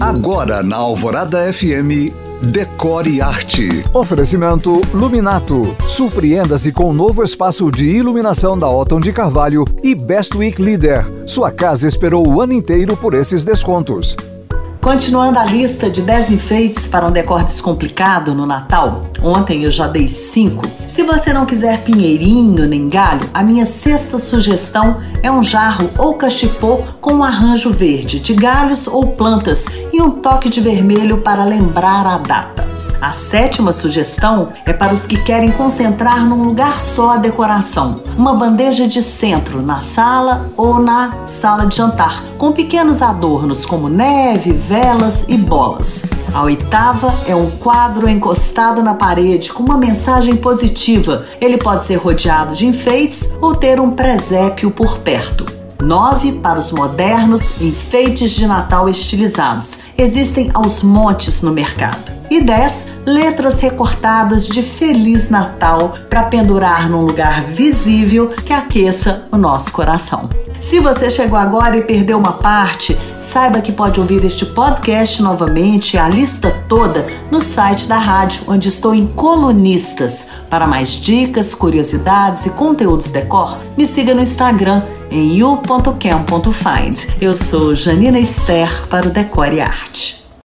Agora na Alvorada FM, Decore Arte. Oferecimento Luminato. Surpreenda-se com o novo espaço de iluminação da Otton de Carvalho e Best Week Leader. Sua casa esperou o ano inteiro por esses descontos. Continuando a lista de 10 enfeites para um decor descomplicado no Natal, ontem eu já dei 5. Se você não quiser pinheirinho nem galho, a minha sexta sugestão é um jarro ou cachepô com um arranjo verde de galhos ou plantas e um toque de vermelho para lembrar a data. A sétima sugestão é para os que querem concentrar num lugar só a decoração. Uma bandeja de centro na sala ou na sala de jantar, com pequenos adornos como neve, velas e bolas. A oitava é um quadro encostado na parede com uma mensagem positiva. Ele pode ser rodeado de enfeites ou ter um presépio por perto. 9 para os modernos enfeites de Natal estilizados. Existem aos montes no mercado. E 10 letras recortadas de Feliz Natal para pendurar num lugar visível que aqueça o nosso coração. Se você chegou agora e perdeu uma parte, saiba que pode ouvir este podcast novamente, a lista toda, no site da rádio, onde estou em colunistas. Para mais dicas, curiosidades e conteúdos decor, me siga no Instagram em you.cam.find. Eu sou Janina Esther para o Decore Arte.